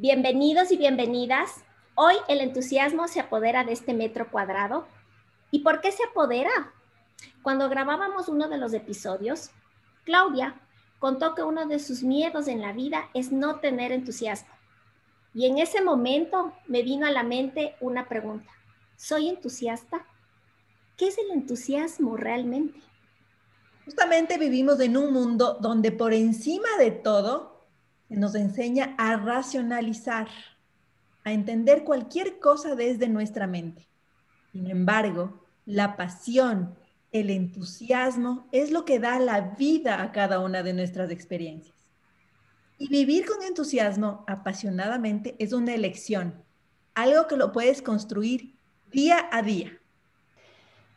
Bienvenidos y bienvenidas. Hoy el entusiasmo se apodera de este metro cuadrado. ¿Y por qué se apodera? Cuando grabábamos uno de los episodios, Claudia contó que uno de sus miedos en la vida es no tener entusiasmo. Y en ese momento me vino a la mente una pregunta. ¿Soy entusiasta? ¿Qué es el entusiasmo realmente? Justamente vivimos en un mundo donde por encima de todo nos enseña a racionalizar, a entender cualquier cosa desde nuestra mente. Sin embargo, la pasión, el entusiasmo es lo que da la vida a cada una de nuestras experiencias. Y vivir con entusiasmo apasionadamente es una elección, algo que lo puedes construir día a día.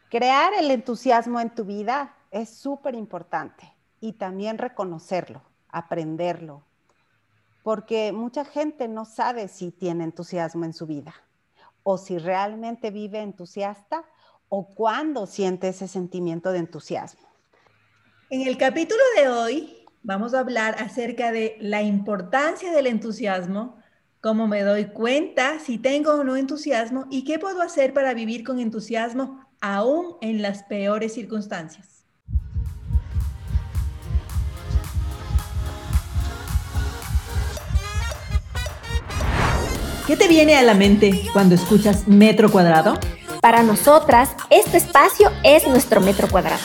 Crear el entusiasmo en tu vida es súper importante y también reconocerlo, aprenderlo, porque mucha gente no sabe si tiene entusiasmo en su vida o si realmente vive entusiasta o cuándo siente ese sentimiento de entusiasmo. En el capítulo de hoy vamos a hablar acerca de la importancia del entusiasmo, cómo me doy cuenta si tengo o no entusiasmo y qué puedo hacer para vivir con entusiasmo aún en las peores circunstancias. ¿Qué te viene a la mente cuando escuchas metro cuadrado? Para nosotras, este espacio es nuestro metro cuadrado.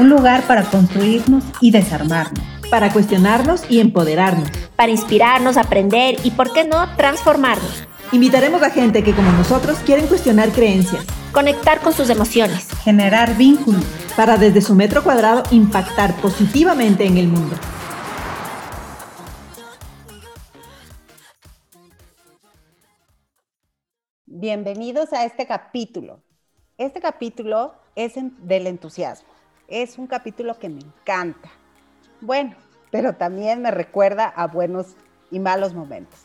Un lugar para construirnos y desarmarnos. Para cuestionarnos y empoderarnos. Para inspirarnos, aprender y, ¿por qué no, transformarnos? Invitaremos a gente que, como nosotros, quieren cuestionar creencias. Conectar con sus emociones. Generar vínculos. Para desde su metro cuadrado impactar positivamente en el mundo. Bienvenidos a este capítulo. Este capítulo es del entusiasmo. Es un capítulo que me encanta. Bueno, pero también me recuerda a buenos y malos momentos.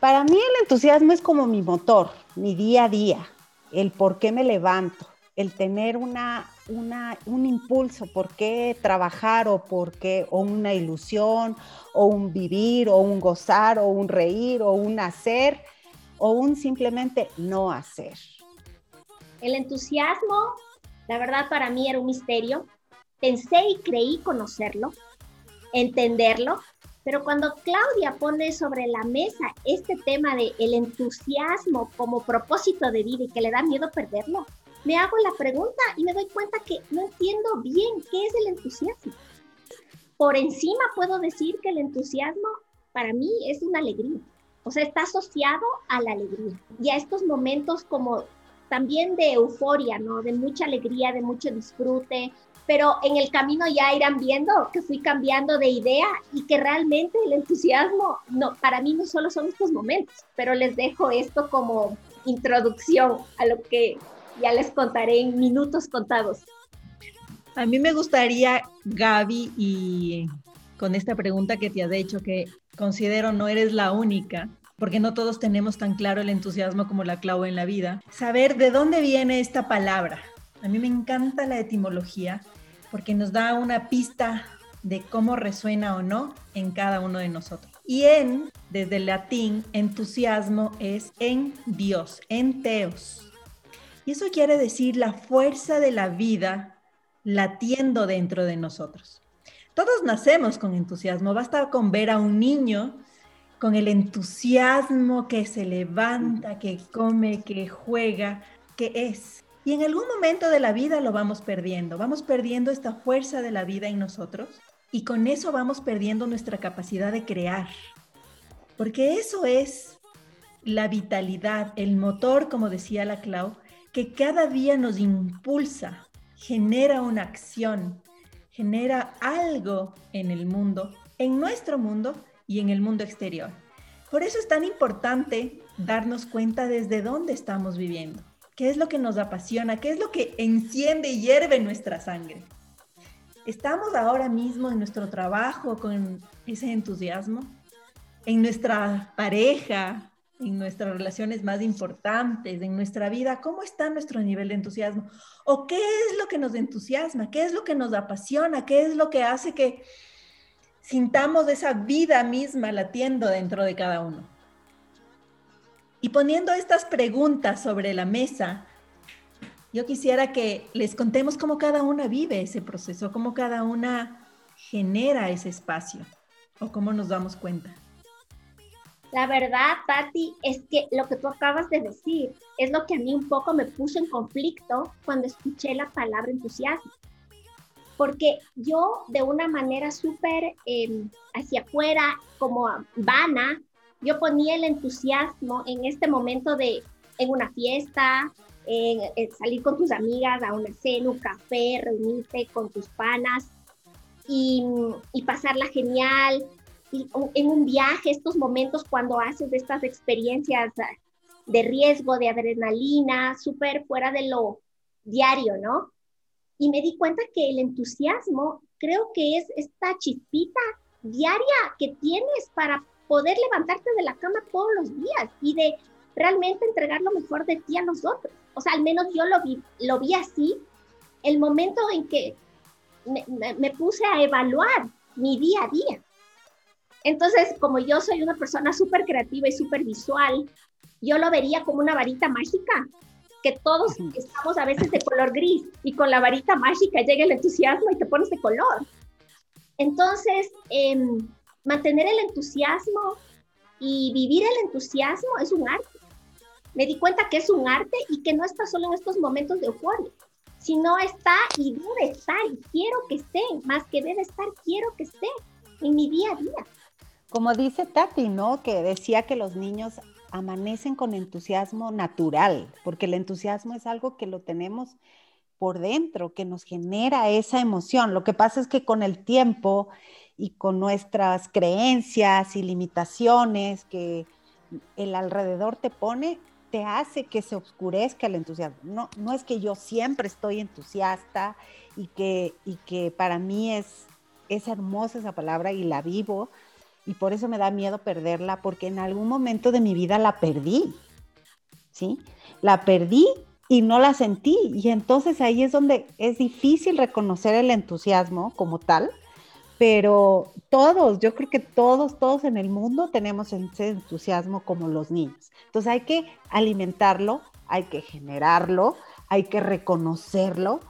Para mí el entusiasmo es como mi motor, mi día a día, el por qué me levanto, el tener una, un impulso, por qué trabajar o por qué, o una ilusión, o un vivir, o un gozar, o un reír, o un hacer o un simplemente no hacer? El entusiasmo, la verdad para mí era un misterio. Pensé y creí conocerlo, entenderlo, pero cuando Claudia pone sobre la mesa este tema de el entusiasmo como propósito de vida y que le da miedo perderlo, me hago la pregunta y me doy cuenta que no entiendo bien qué es el entusiasmo. Por encima puedo decir que el entusiasmo para mí es una alegría o sea, está asociado a la alegría y a estos momentos como también de euforia, ¿no? De mucha alegría, de mucho disfrute, pero en el camino ya irán viendo que fui cambiando de idea y que realmente el entusiasmo, no, para mí no solo son estos momentos, pero les dejo esto como introducción a lo que ya les contaré en minutos contados. A mí me gustaría, Gaby, y con esta pregunta que te has hecho, que considero no eres la única, porque no todos tenemos tan claro el entusiasmo como la clavo en la vida, saber de dónde viene esta palabra. A mí me encanta la etimología porque nos da una pista de cómo resuena o no en cada uno de nosotros. Y en, desde el latín, entusiasmo es en Dios, en Teos. Y eso quiere decir la fuerza de la vida latiendo dentro de nosotros. Todos nacemos con entusiasmo, basta con ver a un niño con el entusiasmo que se levanta, que come, que juega, que es. Y en algún momento de la vida lo vamos perdiendo, vamos perdiendo esta fuerza de la vida en nosotros y con eso vamos perdiendo nuestra capacidad de crear. Porque eso es la vitalidad, el motor, como decía la Clau, que cada día nos impulsa, genera una acción, genera algo en el mundo, en nuestro mundo y en el mundo exterior. Por eso es tan importante darnos cuenta desde dónde estamos viviendo, qué es lo que nos apasiona, qué es lo que enciende y hierve nuestra sangre. ¿Estamos ahora mismo en nuestro trabajo con ese entusiasmo? ¿En nuestra pareja? ¿En nuestras relaciones más importantes? ¿En nuestra vida? ¿Cómo está nuestro nivel de entusiasmo? ¿O qué es lo que nos entusiasma? ¿Qué es lo que nos apasiona? ¿Qué es lo que hace que sintamos esa vida misma latiendo dentro de cada uno. Y poniendo estas preguntas sobre la mesa, yo quisiera que les contemos cómo cada una vive ese proceso, cómo cada una genera ese espacio o cómo nos damos cuenta. La verdad, Tati, es que lo que tú acabas de decir es lo que a mí un poco me puso en conflicto cuando escuché la palabra entusiasmo. Porque yo de una manera súper em, hacia afuera, como vana, yo ponía el entusiasmo en este momento de, en una fiesta, en, salir con tus amigas a una cena, un café, reunirte con tus panas y, y pasarla genial, en un viaje, estos momentos cuando haces estas experiencias ah, de riesgo, de adrenalina, súper fuera de lo diario, ¿no? Y me di cuenta que el entusiasmo creo que es esta chispita diaria que tienes para poder levantarte de la cama todos los días y de realmente entregar lo mejor de ti a los otros. O sea, al menos yo lo vi, lo vi así, el momento en que me puse a evaluar mi día a día. Entonces, como yo soy una persona súper creativa y súper visual, yo lo vería como una varita mágica, que todos estamos a veces de color gris y con la varita mágica llega el entusiasmo y te pones de color. Entonces, em, mantener el entusiasmo y vivir el entusiasmo es un arte. Me di cuenta que es un arte y que no está solo en estos momentos de euforia, sino está y debe estar y quiero que esté, más que debe estar, quiero que esté en mi día a día. Como dice Tati, ¿no? Que decía que los niños amanecen con entusiasmo natural, porque el entusiasmo es algo que lo tenemos por dentro, que nos genera esa emoción. Lo que pasa es que con el tiempo y con nuestras creencias y limitaciones que el alrededor te pone, te hace que se oscurezca el entusiasmo. No, no es que yo siempre estoy entusiasta y que, y que para mí es, es hermosa esa palabra y la vivo, y por eso me da miedo perderla, porque en algún momento de mi vida la perdí, ¿sí? La perdí y no la sentí, y entonces ahí es donde es difícil reconocer el entusiasmo como tal, pero todos, yo creo que todos, todos en el mundo tenemos ese entusiasmo como los niños. Entonces hay que alimentarlo, hay que generarlo, hay que reconocerlo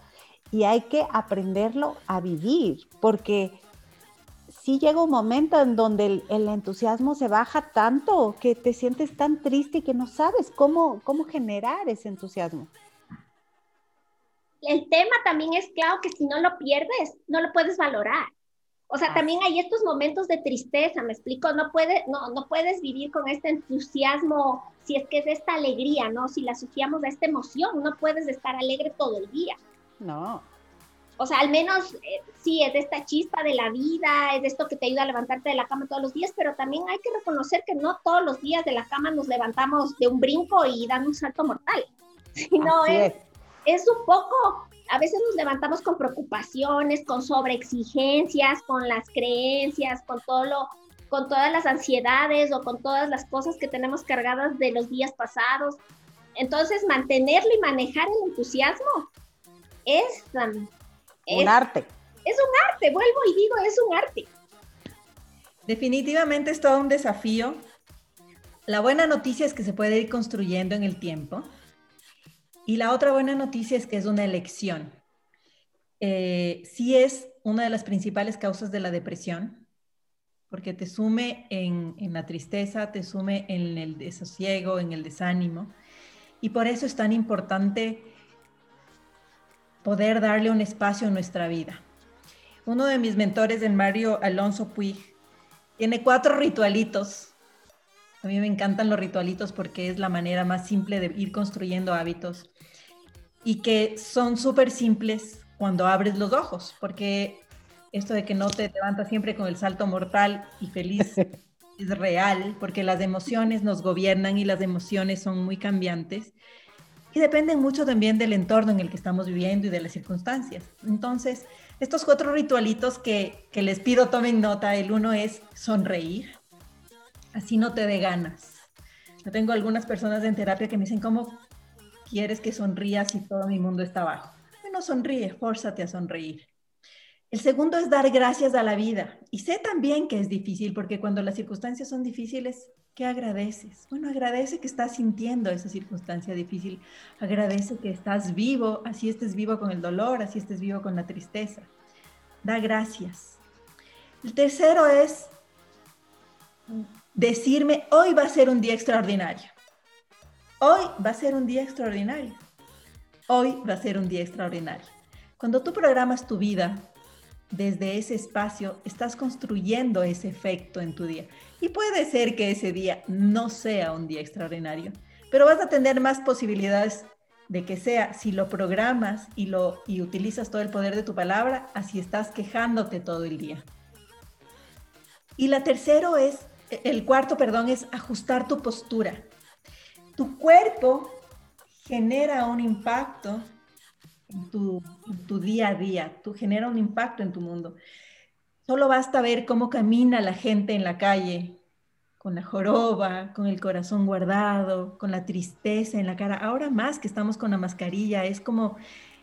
y hay que aprenderlo a vivir, porque sí llega un momento en donde el, entusiasmo se baja tanto que te sientes tan triste y que no sabes cómo, cómo generar ese entusiasmo. El tema también es claro que si no lo pierdes, no lo puedes valorar. O sea, también hay estos momentos de tristeza, me explico, no, puede, no, no puedes vivir con este entusiasmo si es que es esta alegría, ¿no? Si la asociamos a esta emoción, no puedes estar alegre todo el día. No o sea, al menos eh, sí, es de esta chispa de la vida, es de esto que te ayuda a levantarte de la cama todos los días, pero también hay que reconocer que no todos los días de la cama nos levantamos de un brinco y dan un salto mortal, sino es, es un poco, a veces nos levantamos con preocupaciones, con sobreexigencias, con las creencias, con todo lo, con todas las ansiedades o con todas las cosas que tenemos cargadas de los días pasados. Entonces, mantenerlo y manejar el entusiasmo es, un arte. Es un arte, vuelvo y digo, es un arte. Definitivamente es todo un desafío. La buena noticia es que se puede ir construyendo en el tiempo. Y la otra buena noticia es que es una elección. Eh, sí es una de las principales causas de la depresión, porque te sume en, en, la tristeza, te sume en el desasiego, en el desánimo. Y por eso es tan importante poder darle un espacio en nuestra vida. Uno de mis mentores, el Mario Alonso Puig, tiene cuatro ritualitos. A mí me encantan los ritualitos porque es la manera más simple de ir construyendo hábitos y que son súper simples cuando abres los ojos, porque esto de que no te levantas siempre con el salto mortal y feliz es real, porque las emociones nos gobiernan y las emociones son muy cambiantes y dependen mucho también del entorno en el que estamos viviendo y de las circunstancias. Entonces, estos cuatro ritualitos que, que les pido tomen nota, el uno es sonreír, así no te dé ganas. Yo tengo algunas personas en terapia que me dicen, ¿cómo quieres que sonrías si todo mi mundo está abajo? Bueno, sonríe, fórzate a sonreír. El segundo es dar gracias a la vida. Y sé también que es difícil, porque cuando las circunstancias son difíciles, ¿qué agradeces? Bueno, agradece que estás sintiendo esa circunstancia difícil. Agradece que estás vivo, así estés vivo con el dolor, así estés vivo con la tristeza. Da gracias. El tercero es decirme, hoy va a ser un día extraordinario. Hoy va a ser un día extraordinario. Hoy va a ser un día extraordinario. Cuando tú programas tu vida desde ese espacio, estás construyendo ese efecto en tu día. Y puede ser que ese día no sea un día extraordinario, pero vas a tener más posibilidades de que sea si lo programas y lo y utilizas todo el poder de tu palabra, así estás quejándote todo el día. Y la tercero es el cuarto, perdón, es ajustar tu postura. Tu cuerpo genera un impacto en tu, día a día, tú genera un impacto en tu mundo. Solo basta ver cómo camina la gente en la calle, con la joroba, con el corazón guardado, con la tristeza en la cara. Ahora más que estamos con la mascarilla, es como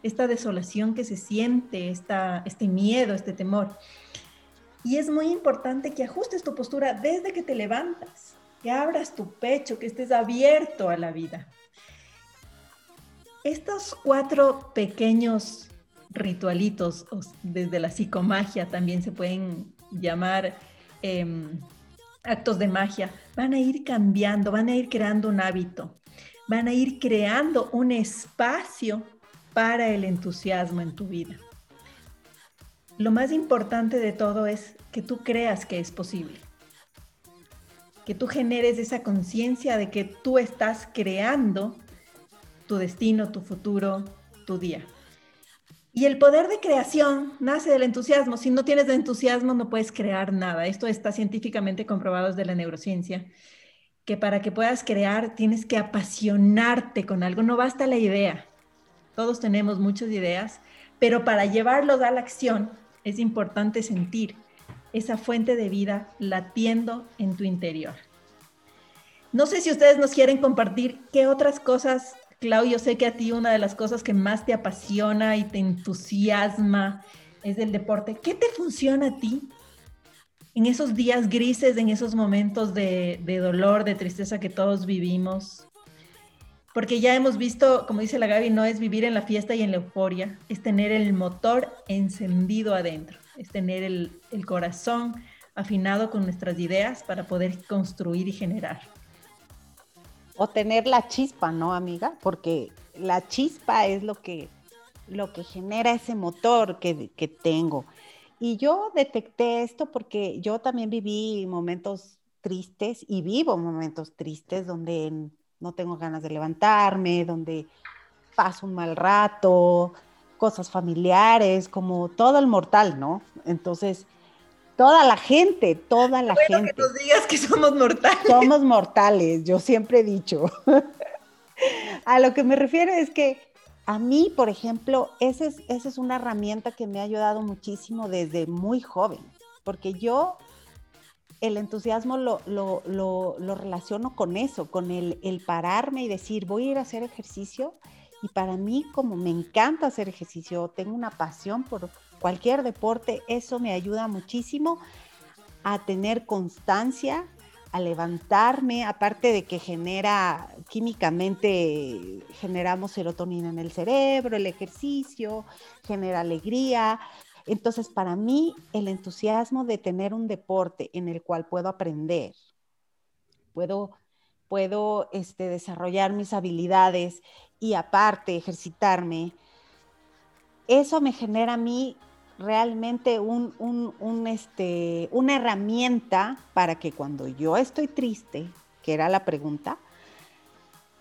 esta desolación que se siente, esta, este miedo, este temor. Y es muy importante que ajustes tu postura desde que te levantas, que abras tu pecho, que estés abierto a la vida. Estos cuatro pequeños ritualitos, desde la psicomagia también se pueden llamar em, actos de magia, van a ir cambiando, van a ir creando un hábito, van a ir creando un espacio para el entusiasmo en tu vida. Lo más importante de todo es que tú creas que es posible, que tú generes esa conciencia de que tú estás creando tu destino, tu futuro, tu día. Y el poder de creación nace del entusiasmo. Si no tienes entusiasmo, no puedes crear nada. Esto está científicamente comprobado desde la neurociencia, que para que puedas crear tienes que apasionarte con algo. No basta la idea. Todos tenemos muchas ideas, pero para llevarlos a la acción es importante sentir esa fuente de vida latiendo en tu interior. No sé si ustedes nos quieren compartir qué otras cosas Clau, yo sé que a ti una de las cosas que más te apasiona y te entusiasma es el deporte. ¿Qué te funciona a ti en esos días grises, en esos momentos de, dolor, de tristeza que todos vivimos? Porque ya hemos visto, como dice la Gaby, no es vivir en la fiesta y en la euforia, es tener el motor encendido adentro, es tener el corazón afinado con nuestras ideas para poder construir y generar o tener la chispa, ¿no, amiga? Porque la chispa es lo que, lo que genera ese motor que, que tengo. Y yo detecté esto porque yo también viví momentos tristes y vivo momentos tristes donde no tengo ganas de levantarme, donde paso un mal rato, cosas familiares, como todo el mortal, ¿no? Entonces, Toda la gente, toda la gente. que nos digas que somos mortales. Somos mortales, yo siempre he dicho. a lo que me refiero es que a mí, por ejemplo, esa es, esa es una herramienta que me ha ayudado muchísimo desde muy joven, porque yo el entusiasmo lo, lo, lo, relaciono con eso, con el, el, pararme y decir, voy a ir a hacer ejercicio. Y para mí, como me encanta hacer ejercicio, tengo una pasión por, cualquier deporte, eso me ayuda muchísimo a tener constancia, a levantarme, aparte de que genera químicamente, generamos serotonina en el cerebro, el ejercicio, genera alegría. Entonces, para mí, el entusiasmo de tener un deporte en el cual puedo aprender, puedo, puedo este, desarrollar mis habilidades y aparte ejercitarme, eso me genera a mí realmente un, este, una herramienta para que cuando yo estoy triste, que era la pregunta,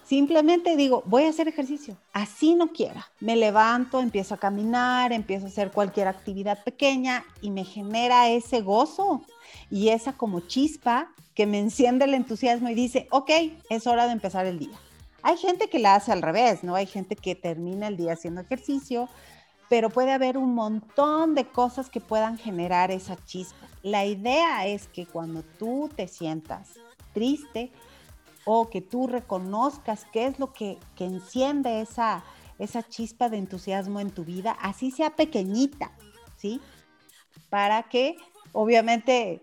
simplemente digo, voy a hacer ejercicio, así no quiera. Me levanto, empiezo a caminar, empiezo a hacer cualquier actividad pequeña y me genera ese gozo y esa como chispa que me enciende el entusiasmo y dice, ok, es hora de empezar el día. Hay gente que la hace al revés, ¿no? Hay gente que termina el día haciendo ejercicio, pero puede haber un montón de cosas que puedan generar esa chispa. La idea es que cuando tú te sientas triste o que tú reconozcas qué es lo que, enciende esa, esa chispa de entusiasmo en tu vida, así sea pequeñita, ¿sí? para que obviamente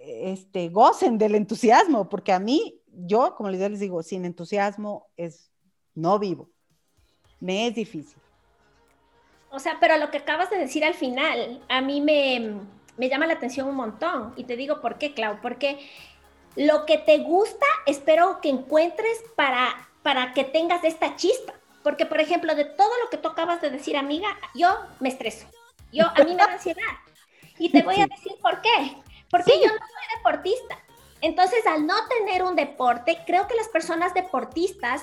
este, gocen del entusiasmo, porque a mí, yo, como les digo, sin entusiasmo es no vivo. Me es difícil. O sea, pero lo que acabas de decir al final, a mí me, me llama la atención un montón. Y te digo por qué, Clau, porque lo que te gusta, espero que encuentres para, para que tengas esta chispa. Porque, por ejemplo, de todo lo que tú acabas de decir, amiga, yo me estreso. Yo, a mí me da ansiedad. Y te voy a decir por qué. Porque yo no soy deportista. Entonces, al no tener un deporte, creo que las personas deportistas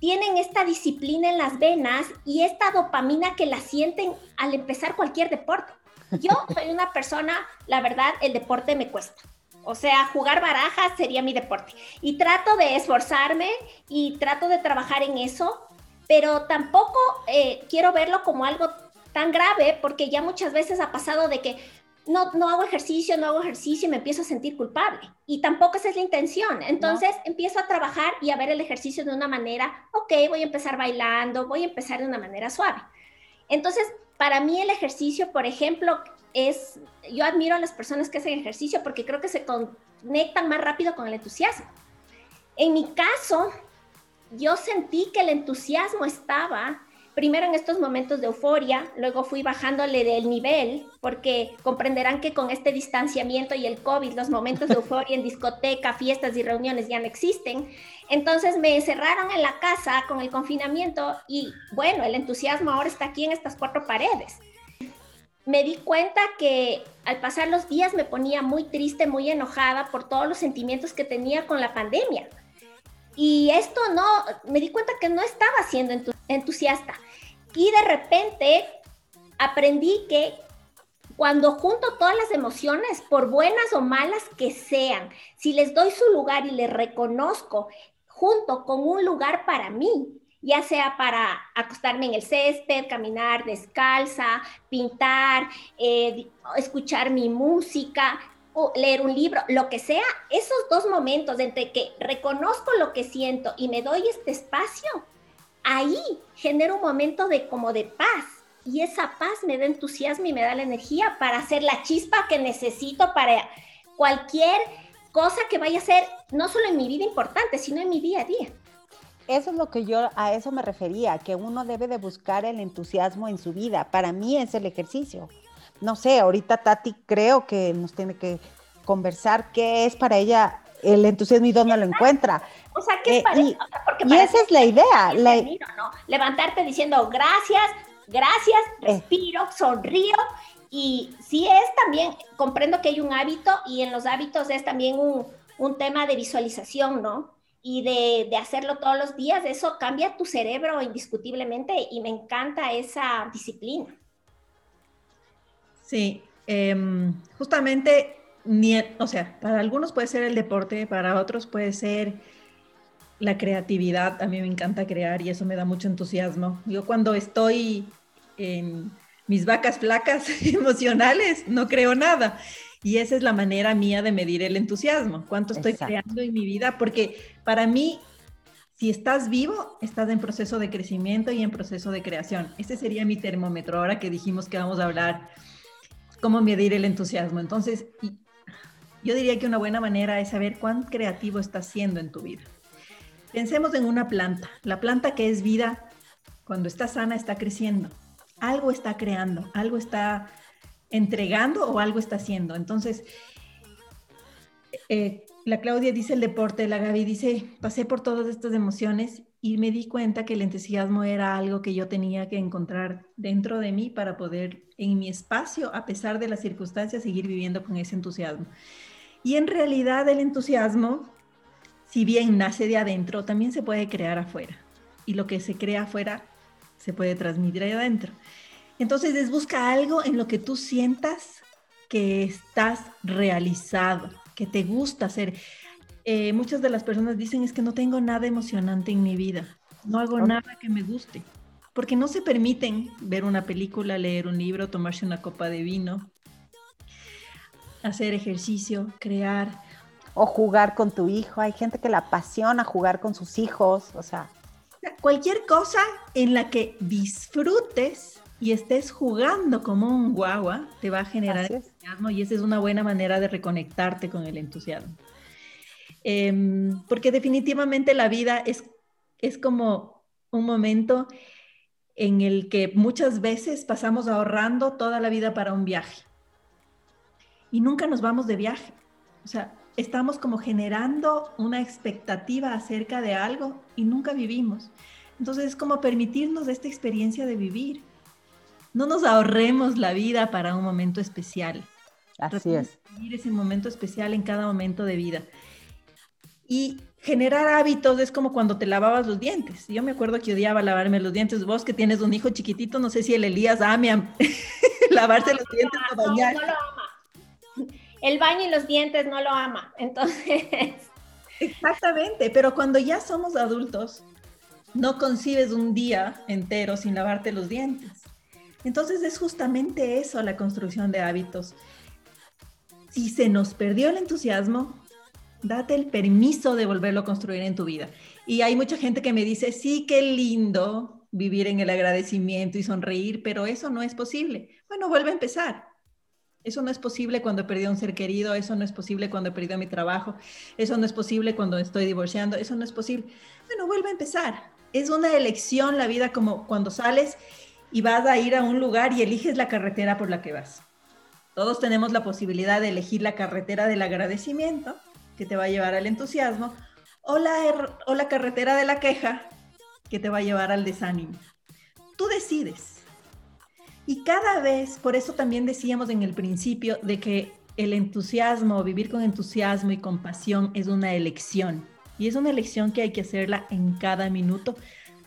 tienen esta disciplina en las venas y esta dopamina que la sienten al empezar cualquier deporte. Yo soy una persona, la verdad, el deporte me cuesta. O sea, jugar barajas sería mi deporte. Y trato de esforzarme y trato de trabajar en eso, pero tampoco eh, quiero verlo como algo tan grave porque ya muchas veces ha pasado de que no, no hago ejercicio, no hago ejercicio y me empiezo a sentir culpable. Y tampoco esa es la intención. Entonces empiezo a trabajar y a ver el ejercicio de una manera, ok, voy a empezar bailando, voy a empezar de una manera suave. Entonces, para mí el ejercicio, por ejemplo, es, yo admiro a las personas que hacen ejercicio porque creo que se conectan más rápido con el entusiasmo. En mi caso, yo sentí que el entusiasmo estaba primero en estos momentos de euforia, luego fui bajándole del nivel, porque comprenderán que con este distanciamiento y el COVID, los momentos de euforia en discoteca, fiestas y reuniones ya no existen. Entonces me encerraron en la casa con el confinamiento y bueno, el entusiasmo ahora está aquí en estas cuatro paredes. Me di cuenta que al pasar los días me ponía muy triste, muy enojada por todos los sentimientos que tenía con la pandemia. Y esto no, me di cuenta que no estaba siendo entusiasta. Y de repente aprendí que cuando junto todas las emociones, por buenas o malas que sean, si les doy su lugar y les reconozco junto con un lugar para mí, ya sea para acostarme en el césped, caminar descalza, pintar, eh, escuchar mi música, o leer un libro, lo que sea, esos dos momentos entre que reconozco lo que siento y me doy este espacio, ahí genero un momento de como de paz y esa paz me da entusiasmo y me da la energía para hacer la chispa que necesito para cualquier cosa que vaya a ser, no solo en mi vida importante, sino en mi día a día. Eso es lo que yo a eso me refería, que uno debe de buscar el entusiasmo en su vida. Para mí es el ejercicio no sé, ahorita Tati creo que nos tiene que conversar qué es para ella el entusiasmo y dónde lo encuentra. O sea, ¿qué es eh, para y, y esa es la idea. Levantarte diciendo gracias, gracias, eh. respiro, sonrío. Y sí es también, comprendo que hay un hábito y en los hábitos es también un, un tema de visualización, ¿no? Y de, de, hacerlo todos los días, eso cambia tu cerebro indiscutiblemente y me encanta esa disciplina. Sí, em, justamente, o sea, para algunos puede ser el deporte, para otros puede ser la creatividad. A mí me encanta crear y eso me da mucho entusiasmo. Yo cuando estoy en mis vacas flacas emocionales, no creo nada. Y esa es la manera mía de medir el entusiasmo, cuánto estoy creando en mi vida, porque para mí, si estás vivo, estás en proceso de crecimiento y en proceso de creación. Ese sería mi termómetro, ahora que dijimos que vamos a hablar cómo medir el entusiasmo. Entonces, yo diría que una buena manera es saber cuán creativo estás siendo en tu vida. Pensemos en una planta. La planta que es vida, cuando está sana, está creciendo. Algo está creando, algo está entregando o algo está haciendo. Entonces, eh, la Claudia dice el deporte, la Gaby dice, pasé por todas estas emociones y me di cuenta que el entusiasmo era algo que yo tenía que encontrar dentro de mí para poder en mi espacio, a pesar de las circunstancias, seguir viviendo con ese entusiasmo. Y en realidad el entusiasmo, si bien nace de adentro, también se puede crear afuera. Y lo que se crea afuera se puede transmitir ahí adentro. Entonces es busca algo en lo que tú sientas que estás realizado, que te gusta hacer. Eh, muchas de las personas dicen es que no tengo nada emocionante en mi vida, no hago nada que me guste, porque no se permiten ver una película, leer un libro, tomarse una copa de vino, hacer ejercicio, crear. O jugar con tu hijo. Hay gente que la apasiona jugar con sus hijos, o sea. Cualquier cosa en la que disfrutes y estés jugando como un guagua, te va a generar entusiasmo y esa es una buena manera de reconectarte con el entusiasmo. Em, porque definitivamente la vida es, es como un momento en el que muchas veces pasamos ahorrando toda la vida para un viaje y nunca nos vamos de viaje. O sea, estamos como generando una expectativa acerca de algo y nunca vivimos. Entonces es como permitirnos esta experiencia de vivir. No nos ahorremos la vida para un momento especial. Así es. Vivir ese momento especial en cada momento de vida. Y generar hábitos es como cuando te lavabas los dientes. Yo me acuerdo que odiaba lavarme los dientes. Vos que tienes un hijo chiquitito, no sé si el Elías ame a lavarse los dientes o bañar. No, lo ama. El baño y los dientes no lo ama. Entonces. Exactamente, pero cuando ya somos adultos, no concibes un día entero sin lavarte los dientes. Entonces es justamente eso la construcción de hábitos. Si se nos perdió el entusiasmo, Date el permiso de volverlo a construir en tu vida. Y hay mucha gente que me dice, sí, qué lindo vivir en el agradecimiento y sonreír, pero eso no es posible. Bueno, vuelve a empezar. Eso no es posible cuando he perdido a un ser querido, eso no es posible cuando he perdido mi trabajo, eso no es posible cuando estoy divorciando, eso no es posible. Bueno, vuelve a empezar. Es una elección la vida como cuando sales y vas a ir a un lugar y eliges la carretera por la que vas. Todos tenemos la posibilidad de elegir la carretera del agradecimiento que te va a llevar al entusiasmo, o la, o la carretera de la queja, que te va a llevar al desánimo. Tú decides. Y cada vez, por eso también decíamos en el principio de que el entusiasmo, vivir con entusiasmo y compasión es una elección. Y es una elección que hay que hacerla en cada minuto,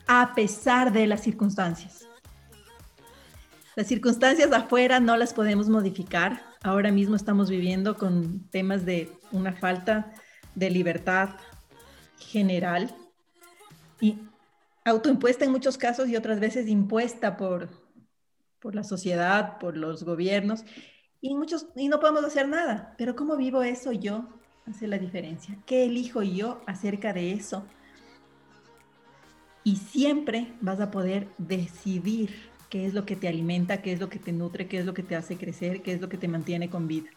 a pesar de las circunstancias. Las circunstancias afuera no las podemos modificar. Ahora mismo estamos viviendo con temas de una falta de libertad general y autoimpuesta en muchos casos y otras veces impuesta por, por la sociedad, por los gobiernos y, muchos, y no podemos hacer nada. Pero cómo vivo eso yo hace la diferencia. ¿Qué elijo yo acerca de eso? Y siempre vas a poder decidir qué es lo que te alimenta, qué es lo que te nutre, qué es lo que te hace crecer, qué es lo que te mantiene con vida.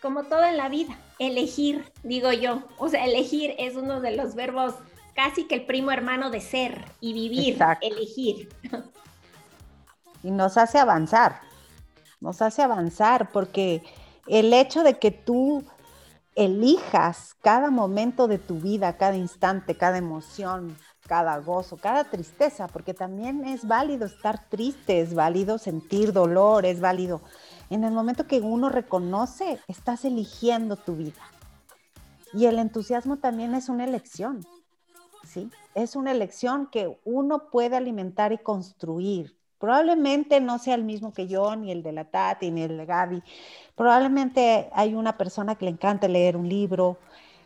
Como todo en la vida, elegir, digo yo. O sea, elegir es uno de los verbos casi que el primo hermano de ser y vivir, elegir. Y nos hace avanzar, nos hace avanzar porque el hecho de que tú elijas cada momento de tu vida, cada instante, cada emoción, cada gozo, cada tristeza, porque también es válido estar triste, es válido sentir dolor, es válido. En el momento que uno reconoce, estás eligiendo tu vida. Y el entusiasmo también es una elección, ¿sí? Es una elección que uno puede alimentar y construir. Probablemente no sea el mismo que yo, ni el de la Tati, ni el de Gaby. Probablemente hay una persona que le encanta leer un libro,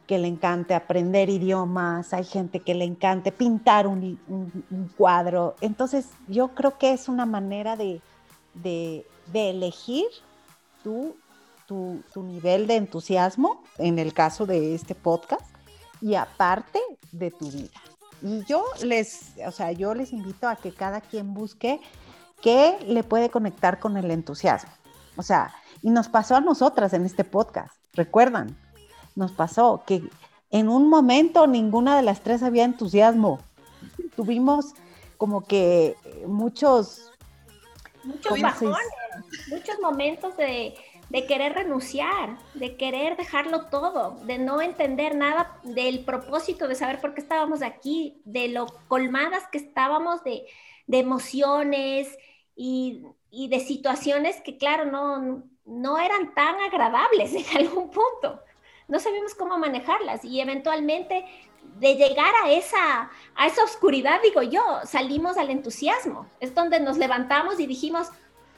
que le encante aprender idiomas, hay gente que le encante pintar un, cuadro. Entonces, yo creo que es una manera de, elegir tu, tu, nivel de entusiasmo, en el caso de este podcast, y aparte de tu vida. Y yo les, o sea, yo les invito a que cada quien busque qué le puede conectar con el entusiasmo. O sea, y nos pasó a nosotras en este podcast, recuerdan, nos pasó, que en un momento ninguna de las tres había entusiasmo. Tuvimos como que muchos... Muchos bajones, muchos momentos de, de querer renunciar, de querer dejarlo todo, de no entender nada del propósito, de saber por qué estábamos aquí, de lo colmadas que estábamos de, de emociones y, y, de situaciones que, claro, no, no eran tan agradables en algún punto no sabemos cómo manejarlas y eventualmente de llegar a esa, a esa oscuridad, digo yo, salimos al entusiasmo. Es donde nos levantamos y dijimos,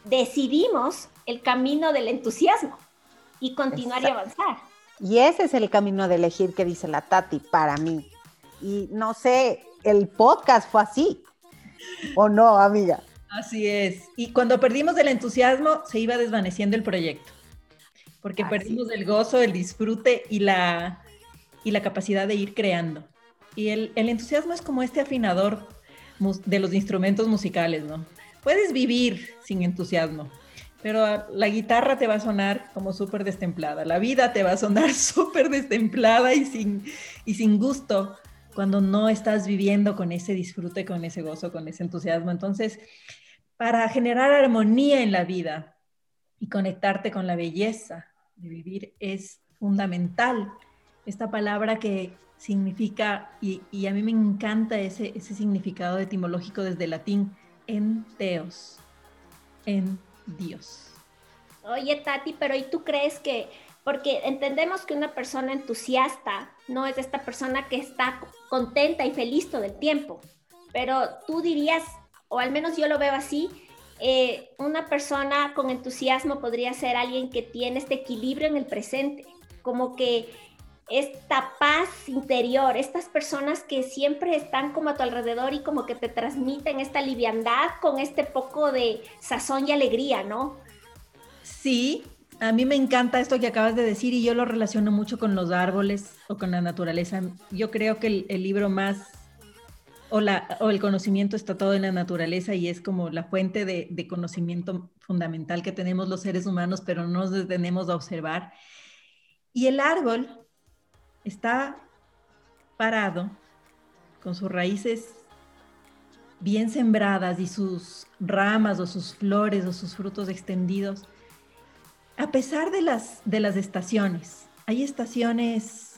decidimos el camino del entusiasmo y continuar y avanzar. Y ese es el camino de elegir que dice la Tati para mí. Y no sé, el podcast fue así. ¿O no, amiga? Así es. Y cuando perdimos el entusiasmo, se iba desvaneciendo el proyecto porque perdimos el gozo, el disfrute y la, y la capacidad de ir creando. Y el, el, entusiasmo es como este afinador de los instrumentos musicales, ¿no? Puedes vivir sin entusiasmo, pero la guitarra te va a sonar como súper destemplada, la vida te va a sonar súper destemplada y sin, y sin gusto cuando no estás viviendo con ese disfrute, con ese gozo, con ese entusiasmo. Entonces, para generar armonía en la vida y conectarte con la belleza de vivir es fundamental esta palabra que significa, y, a mí me encanta ese, ese significado etimológico desde el latín, en teos, en Dios. Oye, Tati, pero ¿y tú crees que, porque entendemos que una persona entusiasta no es esta persona que está contenta y feliz todo el tiempo, pero tú dirías, o al menos yo lo veo así, eh, una persona con entusiasmo podría ser alguien que tiene este equilibrio en el presente, como que esta paz interior, estas personas que siempre están como a tu alrededor y como que te transmiten esta liviandad con este poco de sazón y alegría, ¿no? Sí, a mí me encanta esto que acabas de decir y yo lo relaciono mucho con los árboles o con la naturaleza. Yo creo que el, libro más o, o, el conocimiento está todo en la naturaleza y es como la fuente de, de conocimiento fundamental que tenemos los seres humanos, pero no nos detenemos a observar. Y el árbol está parado con sus raíces bien sembradas y sus ramas o sus flores o sus frutos extendidos, a pesar de las, de las estaciones. Hay estaciones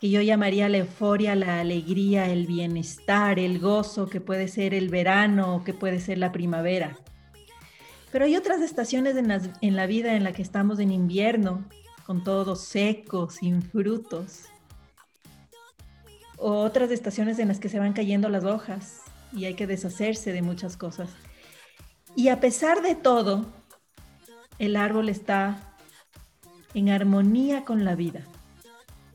que yo llamaría la euforia, la alegría, el bienestar, el gozo, que puede ser el verano, que puede ser la primavera. Pero hay otras estaciones en, en la vida en la que estamos en invierno, con todo seco, sin frutos. O otras estaciones en las que se van cayendo las hojas y hay que deshacerse de muchas cosas. Y a pesar de todo, el árbol está en armonía con la vida.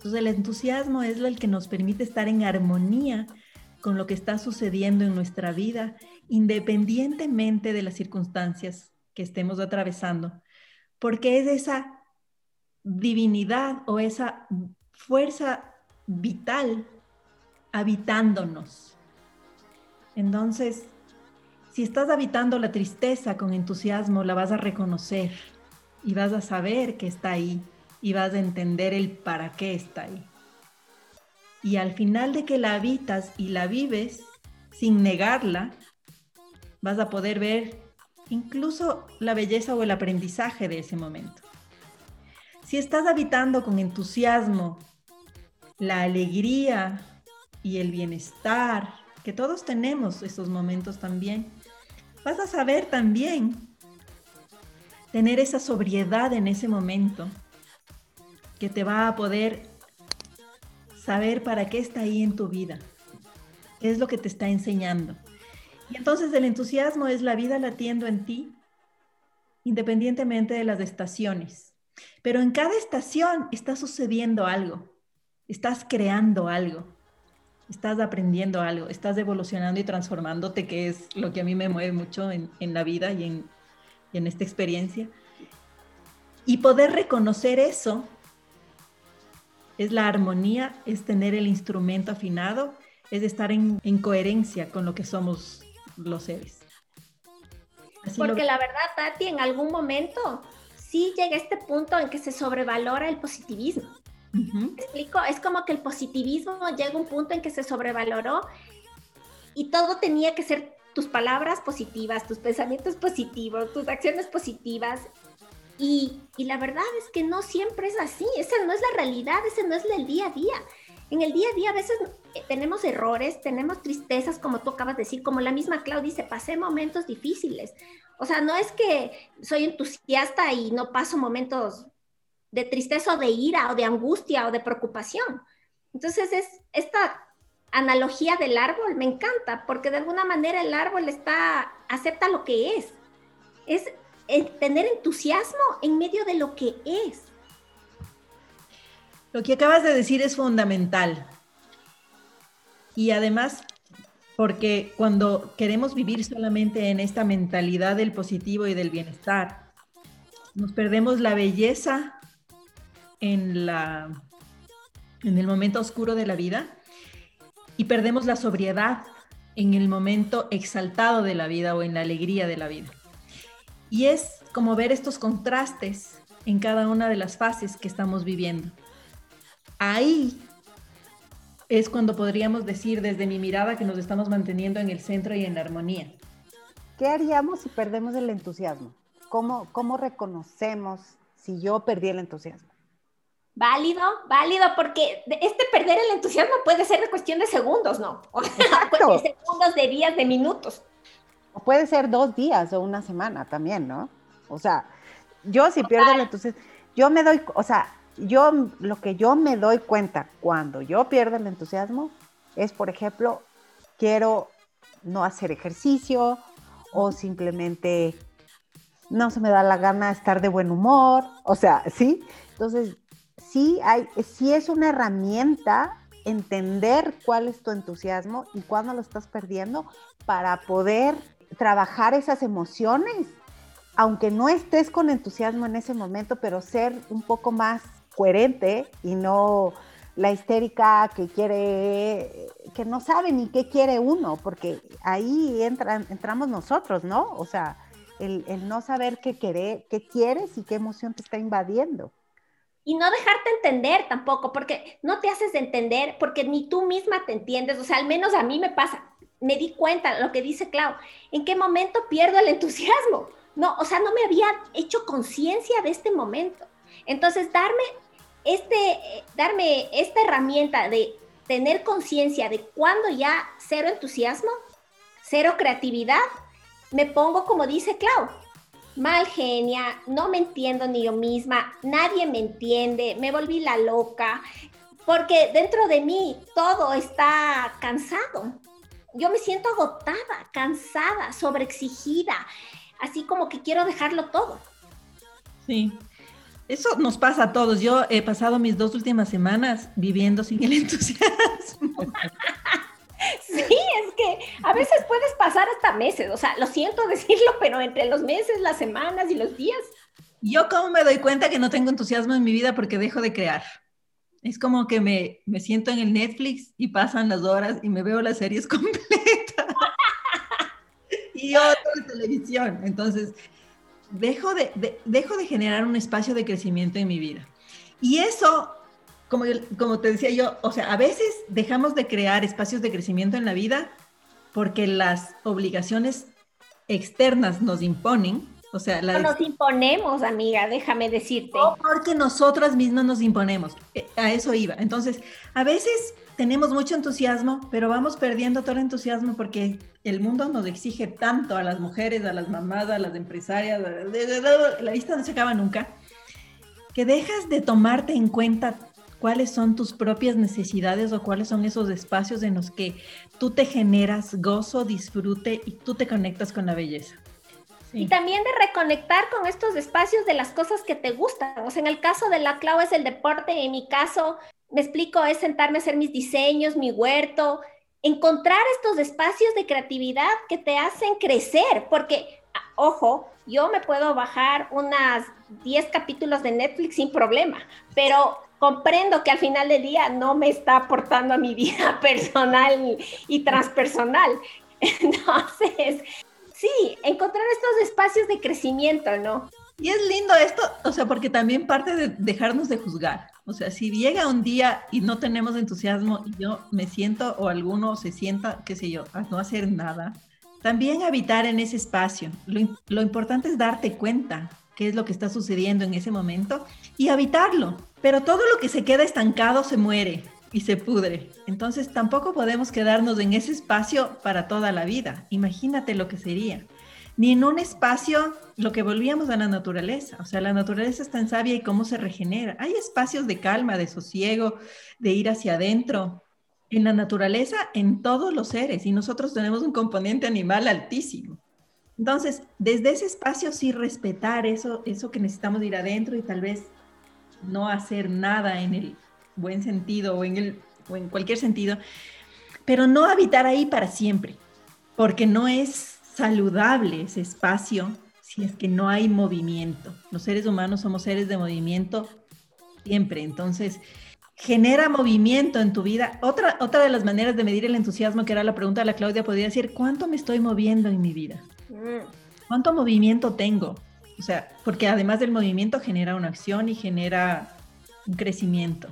Entonces el entusiasmo es el que nos permite estar en armonía con lo que está sucediendo en nuestra vida, independientemente de las circunstancias que estemos atravesando, porque es esa divinidad o esa fuerza vital habitándonos. Entonces, si estás habitando la tristeza con entusiasmo, la vas a reconocer y vas a saber que está ahí y vas a entender el para qué está ahí. Y al final de que la habitas y la vives sin negarla, vas a poder ver incluso la belleza o el aprendizaje de ese momento. Si estás habitando con entusiasmo la alegría y el bienestar, que todos tenemos esos momentos también, vas a saber también tener esa sobriedad en ese momento que te va a poder saber para qué está ahí en tu vida, qué es lo que te está enseñando. Y entonces el entusiasmo es la vida latiendo en ti, independientemente de las estaciones. Pero en cada estación está sucediendo algo, estás creando algo, estás aprendiendo algo, estás evolucionando y transformándote, que es lo que a mí me mueve mucho en, la vida y en, en esta experiencia. Y poder reconocer eso es la armonía, es tener el instrumento afinado, es estar en, coherencia con lo que somos los seres. Porque la verdad, Tati, en algún momento sí llega este punto en que se sobrevalora el positivismo. explico? Es como que el positivismo llega a un punto en que se sobrevaloró y todo tenía que ser tus palabras positivas, tus pensamientos positivos, tus acciones positivas. Y, y, la verdad es que no siempre es así, esa no es la realidad, ese no es el día a día. En el día a día a veces eh, tenemos errores, tenemos tristezas, como tú acabas de decir, como la misma Clau dice, pasé momentos difíciles, o sea, no es que soy entusiasta y no paso momentos de tristeza o de ira o de angustia o de preocupación. Entonces, es esta analogía del árbol me encanta porque de alguna manera el árbol está acepta lo que es. Es tener entusiasmo en medio de lo que es. Lo que acabas de decir es fundamental. Y además porque cuando queremos vivir solamente en esta mentalidad del positivo y del bienestar, nos perdemos la belleza en, la, en el momento oscuro de la vida y perdemos la sobriedad en el momento exaltado de la vida o en la alegría de la vida. Y es como ver estos contrastes en cada una de las fases que estamos viviendo. Ahí es cuando podríamos decir desde mi mirada que nos estamos manteniendo en el centro y en la armonía. ¿Qué haríamos si perdemos el entusiasmo? ¿Cómo, cómo reconocemos si yo perdí el entusiasmo? Válido, válido, porque este perder el entusiasmo puede ser de cuestión de segundos, ¿no? O sea, de segundos, de días, de minutos. O puede ser dos días o una semana también, ¿no? O sea, yo si pierdo el entusiasmo, yo me doy, o sea, yo lo que yo me doy cuenta cuando yo pierdo el entusiasmo es, por ejemplo, quiero no hacer ejercicio o simplemente no se me da la gana estar de buen humor, o sea, ¿sí? Entonces, sí, hay, sí es una herramienta entender cuál es tu entusiasmo y cuándo lo estás perdiendo para poder trabajar esas emociones, aunque no estés con entusiasmo en ese momento, pero ser un poco más coherente y no la histérica que quiere, que no sabe ni qué quiere uno, porque ahí entran, entramos nosotros, ¿no? O sea, el, el no saber qué, querer, qué quieres y qué emoción te está invadiendo y no dejarte entender tampoco, porque no te haces entender, porque ni tú misma te entiendes, o sea, al menos a mí me pasa, me di cuenta lo que dice Clau, en qué momento pierdo el entusiasmo, no, o sea, no me había hecho conciencia de este momento. Entonces, darme este, darme esta herramienta de tener conciencia de cuando ya cero entusiasmo, cero creatividad, me pongo como dice Clau, mal genia, no me entiendo ni yo misma, nadie me entiende, me volví la loca, porque dentro de mí todo está cansado. Yo me siento agotada, cansada, sobreexigida, así como que quiero dejarlo todo. Sí, eso nos pasa a todos. Yo he pasado mis dos últimas semanas viviendo sin el entusiasmo. Sí, es que a veces puedes pasar hasta meses, o sea, lo siento decirlo, pero entre los meses, las semanas y los días. Yo como me doy cuenta que no tengo entusiasmo en mi vida porque dejo de crear. Es como que me, me siento en el Netflix y pasan las horas y me veo las series completas. y otra televisión. Entonces, dejo de, dejo de generar un espacio de crecimiento en mi vida. Y eso como, como te decía yo, o sea, a veces dejamos de crear espacios de crecimiento en la vida porque las obligaciones externas nos imponen. O sea, no nos imponemos, amiga, déjame decirte. O porque nosotras mismas nos imponemos. Eh, a eso iba. Entonces, a veces tenemos mucho entusiasmo, pero vamos perdiendo todo el entusiasmo porque el mundo nos exige tanto a las mujeres, a las mamás, a las empresarias, la lista no se acaba nunca, que dejas de tomarte en cuenta cuáles son tus propias necesidades o cuáles son esos espacios en los que tú te generas gozo, disfrute y tú te conectas con la belleza. Y también de reconectar con estos espacios de las cosas que te gustan. O sea, en el caso de la Clau es el deporte, en mi caso, me explico, es sentarme a hacer mis diseños, mi huerto, encontrar estos espacios de creatividad que te hacen crecer, porque, ojo, yo me puedo bajar unas 10 capítulos de Netflix sin problema, pero comprendo que al final del día no me está aportando a mi vida personal y transpersonal. Entonces, sí, encontrar estos espacios de crecimiento, ¿no? Y es lindo esto, o sea, porque también parte de dejarnos de juzgar. O sea, si llega un día y no tenemos entusiasmo y yo me siento o alguno se sienta, qué sé yo, a no hacer nada, también habitar en ese espacio. Lo, lo importante es darte cuenta qué es lo que está sucediendo en ese momento y habitarlo. Pero todo lo que se queda estancado se muere y se pudre. Entonces tampoco podemos quedarnos en ese espacio para toda la vida. Imagínate lo que sería. Ni en un espacio lo que volvíamos a la naturaleza. O sea, la naturaleza es tan sabia y cómo se regenera. Hay espacios de calma, de sosiego, de ir hacia adentro. En la naturaleza, en todos los seres. Y nosotros tenemos un componente animal altísimo. Entonces, desde ese espacio sí respetar eso, eso que necesitamos ir adentro y tal vez no hacer nada en el buen sentido o en, el, o en cualquier sentido, pero no habitar ahí para siempre, porque no es saludable ese espacio si es que no hay movimiento. Los seres humanos somos seres de movimiento siempre, entonces genera movimiento en tu vida. Otra, otra de las maneras de medir el entusiasmo, que era la pregunta de la Claudia, podría decir, ¿cuánto me estoy moviendo en mi vida? Mm. ¿Cuánto movimiento tengo? O sea, porque además del movimiento genera una acción y genera un crecimiento.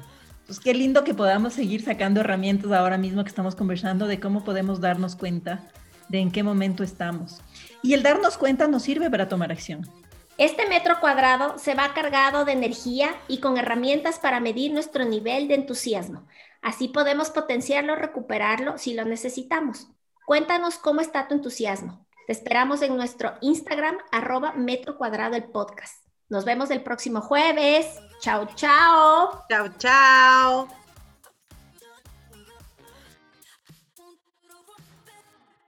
Pues qué lindo que podamos seguir sacando herramientas ahora mismo que estamos conversando de cómo podemos darnos cuenta de en qué momento estamos. Y el darnos cuenta nos sirve para tomar acción. Este metro cuadrado se va cargado de energía y con herramientas para medir nuestro nivel de entusiasmo. Así podemos potenciarlo, recuperarlo si lo necesitamos. Cuéntanos cómo está tu entusiasmo. Te esperamos en nuestro Instagram, arroba metro cuadrado el podcast. Nos vemos el próximo jueves. Chao, chao. Chao, chao.